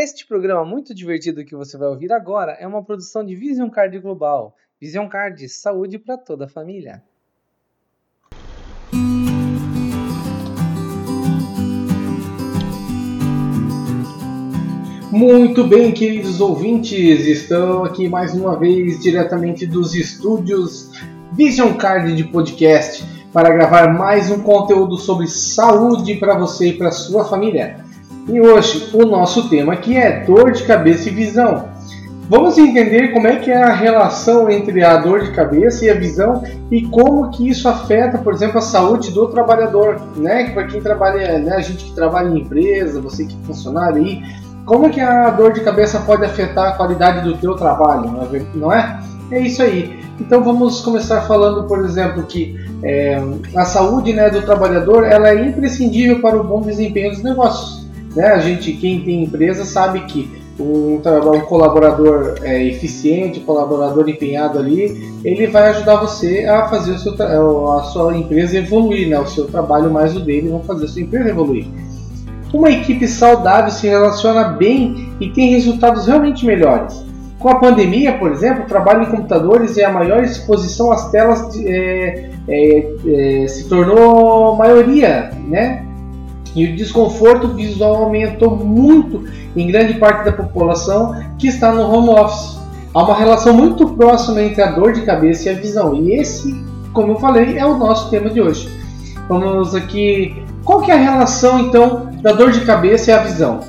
Este programa muito divertido que você vai ouvir agora é uma produção de Vision Card Global. Vision Card, saúde para toda a família. Muito bem, queridos ouvintes, estão aqui mais uma vez diretamente dos estúdios Vision Card de podcast para gravar mais um conteúdo sobre saúde para você e para sua família. E hoje o nosso tema aqui é dor de cabeça e visão. Vamos entender como é que é a relação entre a dor de cabeça e a visão e como que isso afeta, por exemplo, a saúde do trabalhador, né? Para quem trabalha, né? A gente que trabalha em empresa, você que é funcionário aí, como que a dor de cabeça pode afetar a qualidade do teu trabalho, não é? É isso aí. Então vamos começar falando, por exemplo, que é, a saúde né, do trabalhador ela é imprescindível para o bom desempenho dos negócios. Né? A gente, quem tem empresa, sabe que um, um colaborador é, eficiente, um colaborador empenhado ali, ele vai ajudar você a fazer o seu, a sua empresa evoluir, né? o seu trabalho mais o dele vão fazer a sua empresa evoluir. Uma equipe saudável se relaciona bem e tem resultados realmente melhores. Com a pandemia, por exemplo, o trabalho em computadores e a maior exposição às telas é, é, é, se tornou maioria, né? E o desconforto visual aumentou muito em grande parte da população que está no home office. Há uma relação muito próxima entre a dor de cabeça e a visão. E esse, como eu falei, é o nosso tema de hoje. Vamos aqui. Qual que é a relação então da dor de cabeça e a visão?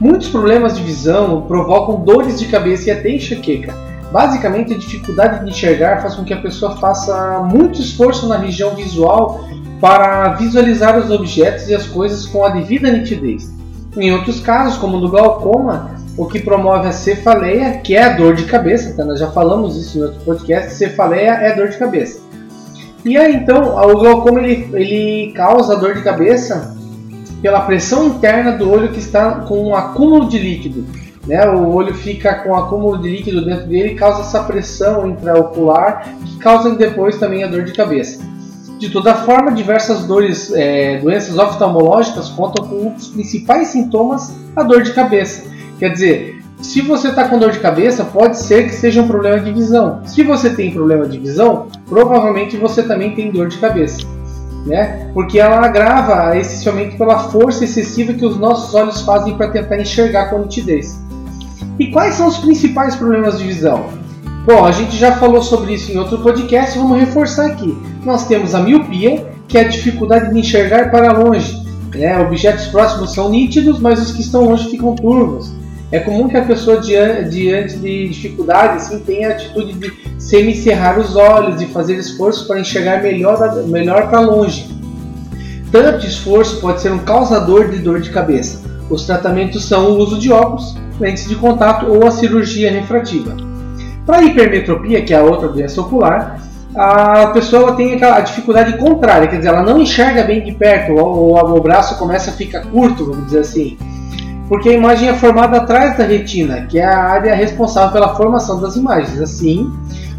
Muitos problemas de visão provocam dores de cabeça e até enxaqueca. Basicamente, a dificuldade de enxergar faz com que a pessoa faça muito esforço na região visual para visualizar os objetos e as coisas com a devida nitidez. Em outros casos, como no glaucoma, o que promove a cefaleia, que é a dor de cabeça, tá? nós já falamos isso em outro podcast, cefaleia é dor de cabeça. E aí então, o glaucoma ele, ele causa dor de cabeça pela pressão interna do olho que está com um acúmulo de líquido. Né? O olho fica com um acúmulo de líquido dentro dele e causa essa pressão intraocular que causa depois também a dor de cabeça. De toda forma, diversas dores, é, doenças oftalmológicas contam com um dos principais sintomas a dor de cabeça. Quer dizer, se você está com dor de cabeça, pode ser que seja um problema de visão. Se você tem problema de visão, provavelmente você também tem dor de cabeça. Né? Porque ela agrava essencialmente pela força excessiva que os nossos olhos fazem para tentar enxergar com nitidez. E quais são os principais problemas de visão? Bom, a gente já falou sobre isso em outro podcast, vamos reforçar aqui. Nós temos a miopia, que é a dificuldade de enxergar para longe. Né? Objetos próximos são nítidos, mas os que estão longe ficam turvos. É comum que a pessoa diante de dificuldade assim, tenha a atitude de semicerrar os olhos e fazer esforço para enxergar melhor, melhor para longe. Tanto esforço pode ser um causador de dor de cabeça. Os tratamentos são o uso de óculos, lentes de contato ou a cirurgia refrativa. Para a hipermetropia, que é a outra doença ocular, a pessoa tem aquela dificuldade contrária, quer dizer, ela não enxerga bem de perto, ou, ou o braço começa a ficar curto, vamos dizer assim, porque a imagem é formada atrás da retina, que é a área responsável pela formação das imagens. Assim,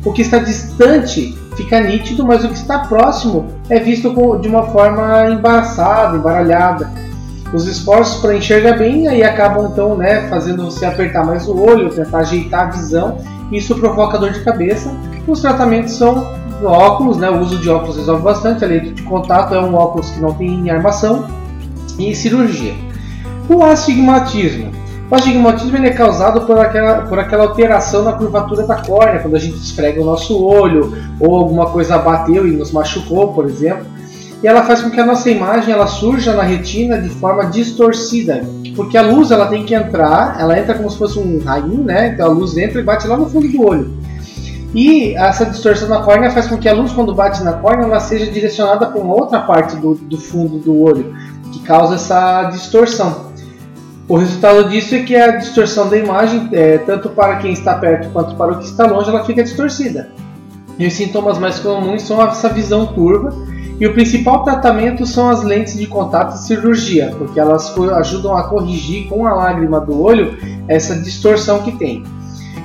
o que está distante fica nítido, mas o que está próximo é visto de uma forma embaraçada, embaralhada. Os esforços para enxergar bem aí acabam então, né, fazendo você apertar mais o olho, tentar ajeitar a visão isso provoca dor de cabeça. Os tratamentos são óculos, né? o uso de óculos resolve bastante. A lente de contato é um óculos que não tem armação e cirurgia. O astigmatismo. O astigmatismo é causado por aquela, por aquela alteração na curvatura da córnea, quando a gente esfrega o nosso olho ou alguma coisa bateu e nos machucou, por exemplo. E ela faz com que a nossa imagem ela surja na retina de forma distorcida, porque a luz ela tem que entrar, ela entra como se fosse um raio, né? Então a luz entra e bate lá no fundo do olho. E essa distorção na córnea faz com que a luz, quando bate na córnea, ela seja direcionada para uma outra parte do, do fundo do olho, que causa essa distorção. O resultado disso é que a distorção da imagem, é, tanto para quem está perto quanto para o que está longe, ela fica distorcida. E os sintomas mais comuns são essa visão curva e o principal tratamento são as lentes de contato e cirurgia, porque elas ajudam a corrigir com a lágrima do olho essa distorção que tem.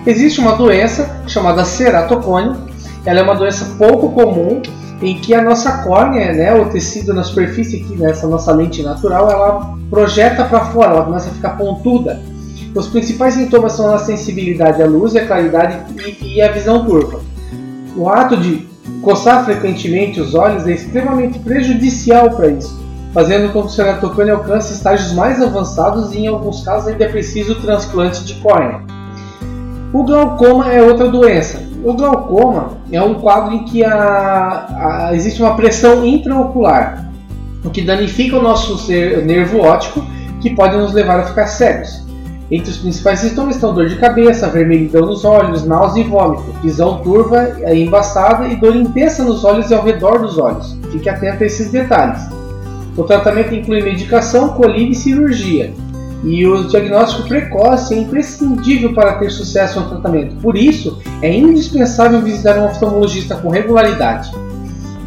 Existe uma doença chamada ceratocônia, ela é uma doença pouco comum em que a nossa córnea, né, o tecido na superfície aqui nessa nossa lente natural, ela projeta para fora, ela começa a ficar pontuda. Os principais sintomas são a sensibilidade à luz, a claridade e, e a visão turva. O ato de coçar frequentemente os olhos é extremamente prejudicial para isso, fazendo com que o ceratocone alcance estágios mais avançados e, em alguns casos, ainda é preciso transplante de córnea. O glaucoma é outra doença. O glaucoma é um quadro em que a, a, existe uma pressão intraocular, o que danifica o nosso nervo óptico, que pode nos levar a ficar cegos. Entre os principais sintomas estão dor de cabeça, vermelhidão nos olhos, náusea e vômito, visão turva e embaçada e dor intensa nos olhos e ao redor dos olhos. Fique atento a esses detalhes. O tratamento inclui medicação, colírio e cirurgia. E o diagnóstico precoce é imprescindível para ter sucesso no tratamento. Por isso, é indispensável visitar um oftalmologista com regularidade.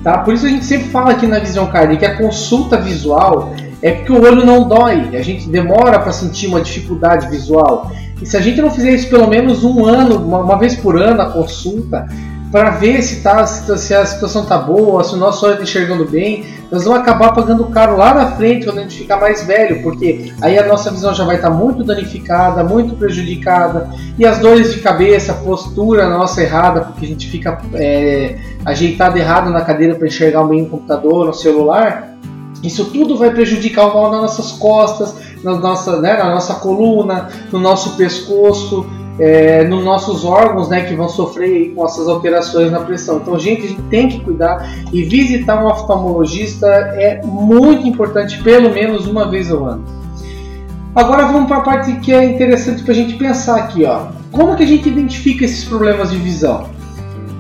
Tá? Por isso a gente sempre fala aqui na Visão Card que a consulta visual é porque o olho não dói, a gente demora para sentir uma dificuldade visual. E se a gente não fizer isso pelo menos um ano, uma, uma vez por ano, a consulta, para ver se, tá, se, a situação tá boa, se o nosso olho está enxergando bem, nós vamos acabar pagando caro lá na frente quando a gente ficar mais velho, porque aí a nossa visão já vai estar tá muito danificada, muito prejudicada, e as dores de cabeça, a postura nossa errada, porque a gente fica é, ajeitado errado na cadeira para enxergar o computador, no celular, isso tudo vai prejudicar o mal nas nossas costas, na nossa, né, na nossa coluna, no nosso pescoço, é, nos nossos órgãos né, que vão sofrer com essas alterações na pressão. Então, gente, a gente tem que cuidar e visitar um oftalmologista é muito importante, pelo menos uma vez ao ano. Agora vamos para a parte que é interessante para a gente pensar aqui. Ó. Como que a gente identifica esses problemas de visão?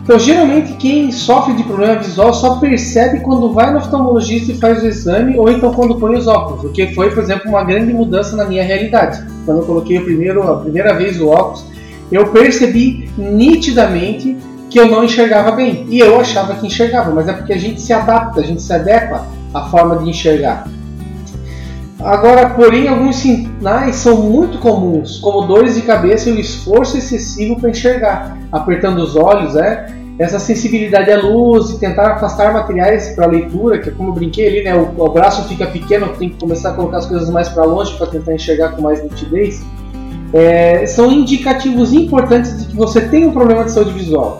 Então, geralmente, quem sofre de problema visual só percebe quando vai no oftalmologista e faz o exame, ou então quando põe os óculos, o que foi, por exemplo, uma grande mudança na minha realidade. Quando eu coloquei primeiro, a primeira vez o óculos, eu percebi nitidamente que eu não enxergava bem. E eu achava que enxergava, mas é porque a gente se adapta, a gente se adequa à forma de enxergar. Agora, porém, alguns sinais são muito comuns, como dores de cabeça e o esforço excessivo para enxergar, apertando os olhos, é, essa sensibilidade à luz e tentar afastar materiais para leitura, que é como eu brinquei ali, né, o, o, braço fica pequeno, tem que começar a colocar as coisas mais para longe para tentar enxergar com mais nitidez, é, são indicativos importantes de que você tem um problema de saúde visual.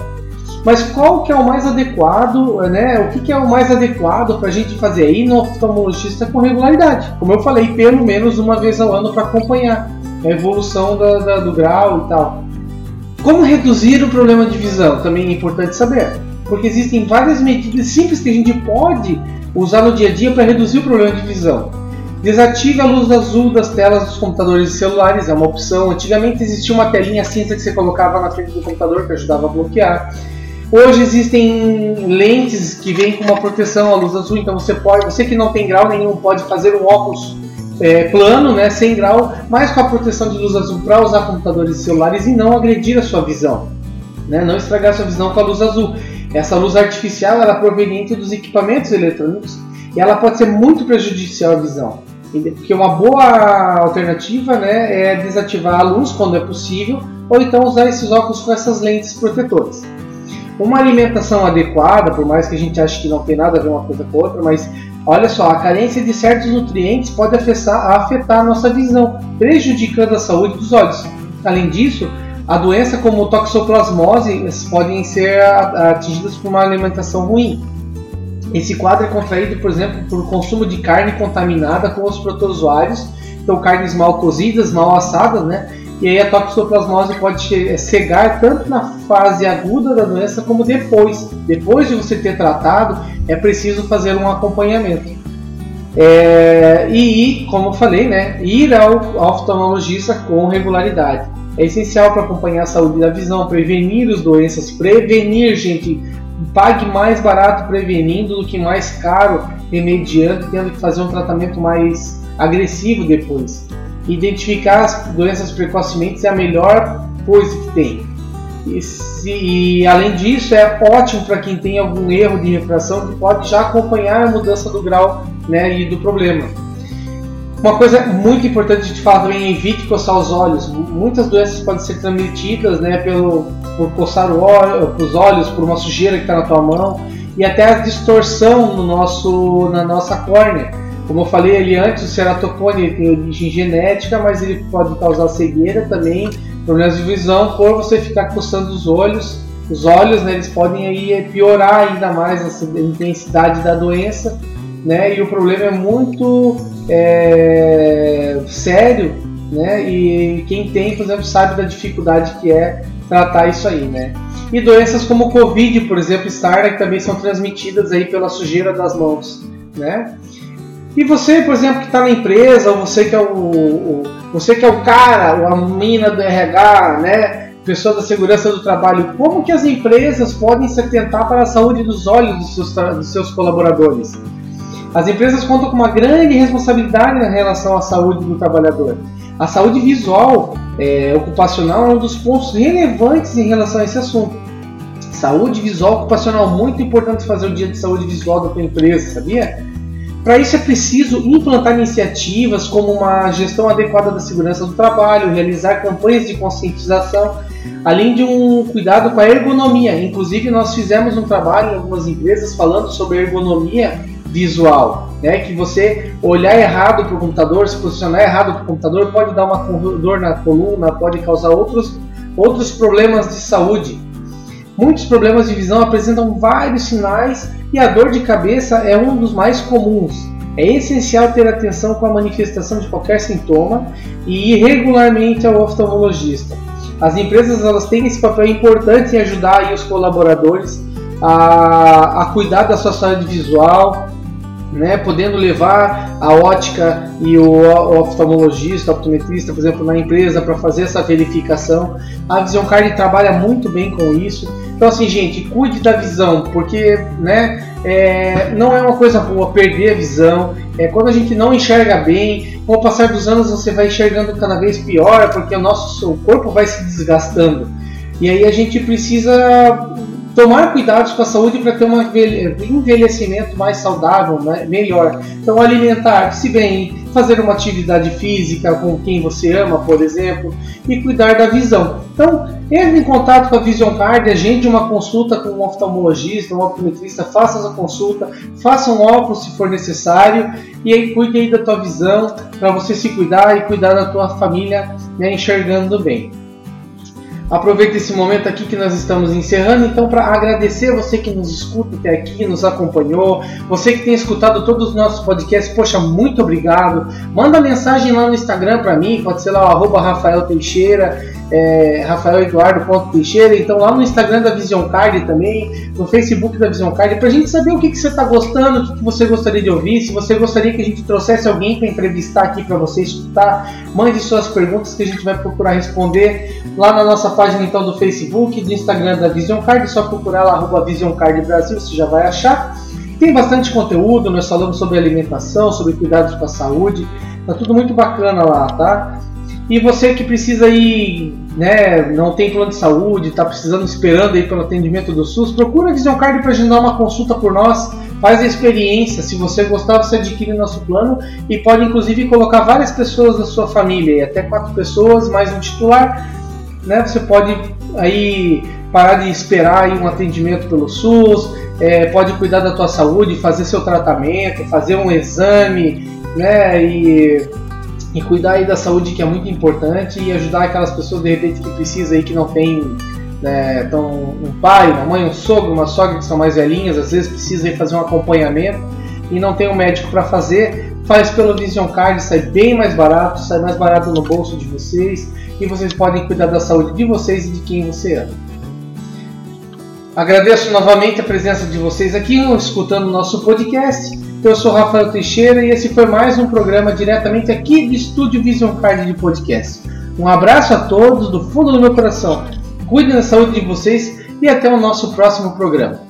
Mas qual que é o mais adequado, né? O que, que é o mais adequado para a gente fazer aí no oftalmologista com regularidade? Como eu falei, pelo menos uma vez ao ano para acompanhar a evolução da, da, do grau e tal. Como reduzir o problema de visão? Também é importante saber, porque existem várias medidas simples que a gente pode usar no dia a dia para reduzir o problema de visão. Desative a luz azul das telas dos computadores e celulares, é uma opção. Antigamente existia uma telinha cinza que você colocava na frente do computador que ajudava a bloquear. Hoje existem lentes que vêm com uma proteção à luz azul, então você pode, você que não tem grau nenhum, pode fazer um óculos é, plano, né, sem grau, mas com a proteção de luz azul para usar computadores e celulares e não agredir a sua visão, né, não estragar a sua visão com a luz azul. Essa luz artificial ela é proveniente dos equipamentos eletrônicos e ela pode ser muito prejudicial à visão. Porque uma boa alternativa né, é desativar a luz quando é possível, ou então usar esses óculos com essas lentes protetoras. Uma alimentação adequada, por mais que a gente ache que não tem nada a ver uma coisa com outra, mas Olha só, a carência de certos nutrientes pode afetar, afetar a nossa visão, prejudicando a saúde dos olhos. Além disso, a doença como toxoplasmose podem ser atingidas por uma alimentação ruim. Esse quadro é contraído, por exemplo, por consumo de carne contaminada com os protozoários, então carnes mal cozidas, mal assadas, né? E aí a toxoplasmose pode cegar tanto na fase aguda da doença como depois. Depois de você ter tratado, é preciso fazer um acompanhamento. É, e, como eu falei, né, ir ao oftalmologista com regularidade. É essencial para acompanhar a saúde da visão, prevenir as doenças, prevenir, gente. Pague mais barato prevenindo do que mais caro remediando, tendo que fazer um tratamento mais agressivo depois. Identificar as doenças precocemente é a melhor coisa que tem. E, se, e além disso, é ótimo para quem tem algum erro de refração que pode já acompanhar a mudança do grau né, e do problema. Uma coisa muito importante de falar também é evite coçar os olhos. Muitas doenças podem ser transmitidas né, pelo, por coçar olho, os olhos, por uma sujeira que está na tua mão e até a distorção no nosso, na nossa córnea. Como eu falei ali antes, o ceratocone tem origem genética, mas ele pode causar cegueira também, problemas de visão, por você ficar coçando os olhos. Os olhos, né, eles podem aí piorar ainda mais a intensidade da doença, né? E o problema é muito é, sério, né? E quem tem, por exemplo, sabe da dificuldade que é tratar isso aí, né? E doenças como o Covid, por exemplo, Starla, que também são transmitidas aí pela sujeira das mãos, né? E você, por exemplo, que está na empresa, ou você que é o, o, você que é o cara, ou a mina do RH, né? Pessoa da segurança do trabalho, como que as empresas podem se atentar para a saúde dos olhos dos seus, dos seus colaboradores? As empresas contam com uma grande responsabilidade em relação à saúde do trabalhador. A saúde visual é, ocupacional é um dos pontos relevantes em relação a esse assunto. Saúde visual ocupacional, muito importante fazer o dia de saúde visual da tua empresa, sabia? Para isso é preciso implantar iniciativas como uma gestão adequada da segurança do trabalho, realizar campanhas de conscientização, além de um cuidado com a ergonomia. Inclusive, nós fizemos um trabalho em algumas empresas falando sobre ergonomia visual, né? Que você olhar errado para o computador, se posicionar errado para o computador, pode dar uma dor na coluna, pode causar outros, outros problemas de saúde. Muitos problemas de visão apresentam vários sinais e a dor de cabeça é um dos mais comuns. É essencial ter atenção com a manifestação de qualquer sintoma e ir regularmente ao oftalmologista. As empresas elas têm esse papel importante em ajudar os colaboradores a, a cuidar da sua saúde visual, né, podendo levar a ótica e o oftalmologista, o optometrista, por exemplo, na empresa para fazer essa verificação. A Vision Card trabalha muito bem com isso. Então, assim, gente, cuide da visão, porque né, é, não é uma coisa boa perder a visão. É, quando a gente não enxerga bem, com o passar dos anos você vai enxergando cada vez pior, porque o nosso o corpo vai se desgastando. E aí a gente precisa tomar cuidados com a saúde para ter um envelhecimento mais saudável, né? melhor. Então, alimentar-se bem, fazer uma atividade física com quem você ama, por exemplo, e cuidar da visão. Então, entre em contato com a Vision Card, agende uma consulta com um oftalmologista, um optometrista, faça essa consulta, faça um óculos se for necessário e aí cuide aí da tua visão para você se cuidar e cuidar da tua família né, enxergando bem. Aproveito esse momento aqui que nós estamos encerrando, então, para agradecer você que nos escuta até aqui, nos acompanhou, você que tem escutado todos os nossos podcasts, poxa, muito obrigado. Manda mensagem lá no Instagram para mim, pode ser lá o Rafael Teixeira é, Rafael Eduardo Teixeira, então lá no Instagram da Vision Card também, no Facebook da Vision Card, para a gente saber o que, que você está gostando, o que, que, você gostaria de ouvir, se você gostaria que a gente trouxesse alguém para entrevistar aqui para você escutar, mande suas perguntas que a gente vai procurar responder lá na nossa página então do Facebook, do Instagram da Vision Card, só procurar lá arroba Vision Card Brasil, você já vai achar. Tem bastante conteúdo, nós falamos sobre alimentação, sobre cuidados com a saúde, tá tudo muito bacana lá, tá? E você que precisa ir, né, não tem plano de saúde, está precisando, esperando aí pelo atendimento do SUS, procura a Vision Card para agendar uma consulta por nós, faz a experiência. Se você gostar, você adquire nosso plano e pode inclusive colocar várias pessoas da sua família, até quatro pessoas, mais um titular. Né, você pode aí parar de esperar aí um atendimento pelo SUS, é, pode cuidar da tua saúde, fazer seu tratamento, fazer um exame, né, e e cuidar aí da saúde que é muito importante e ajudar aquelas pessoas de repente que precisam aí que não tem né, então, um pai, uma mãe, um sogro, uma sogra que são mais velhinhas, às vezes precisam fazer um acompanhamento e não tem um médico para fazer, faz pelo Vision Card, sai bem mais barato, sai mais barato no bolso de vocês e vocês podem cuidar da saúde de vocês e de quem você ama. Agradeço novamente a presença de vocês aqui escutando o nosso podcast. Eu sou Rafael Teixeira e esse foi mais um programa diretamente aqui do Estúdio Vision Card de Podcast. Um abraço a todos do fundo do meu coração. Cuidem da saúde de vocês e até o nosso próximo programa.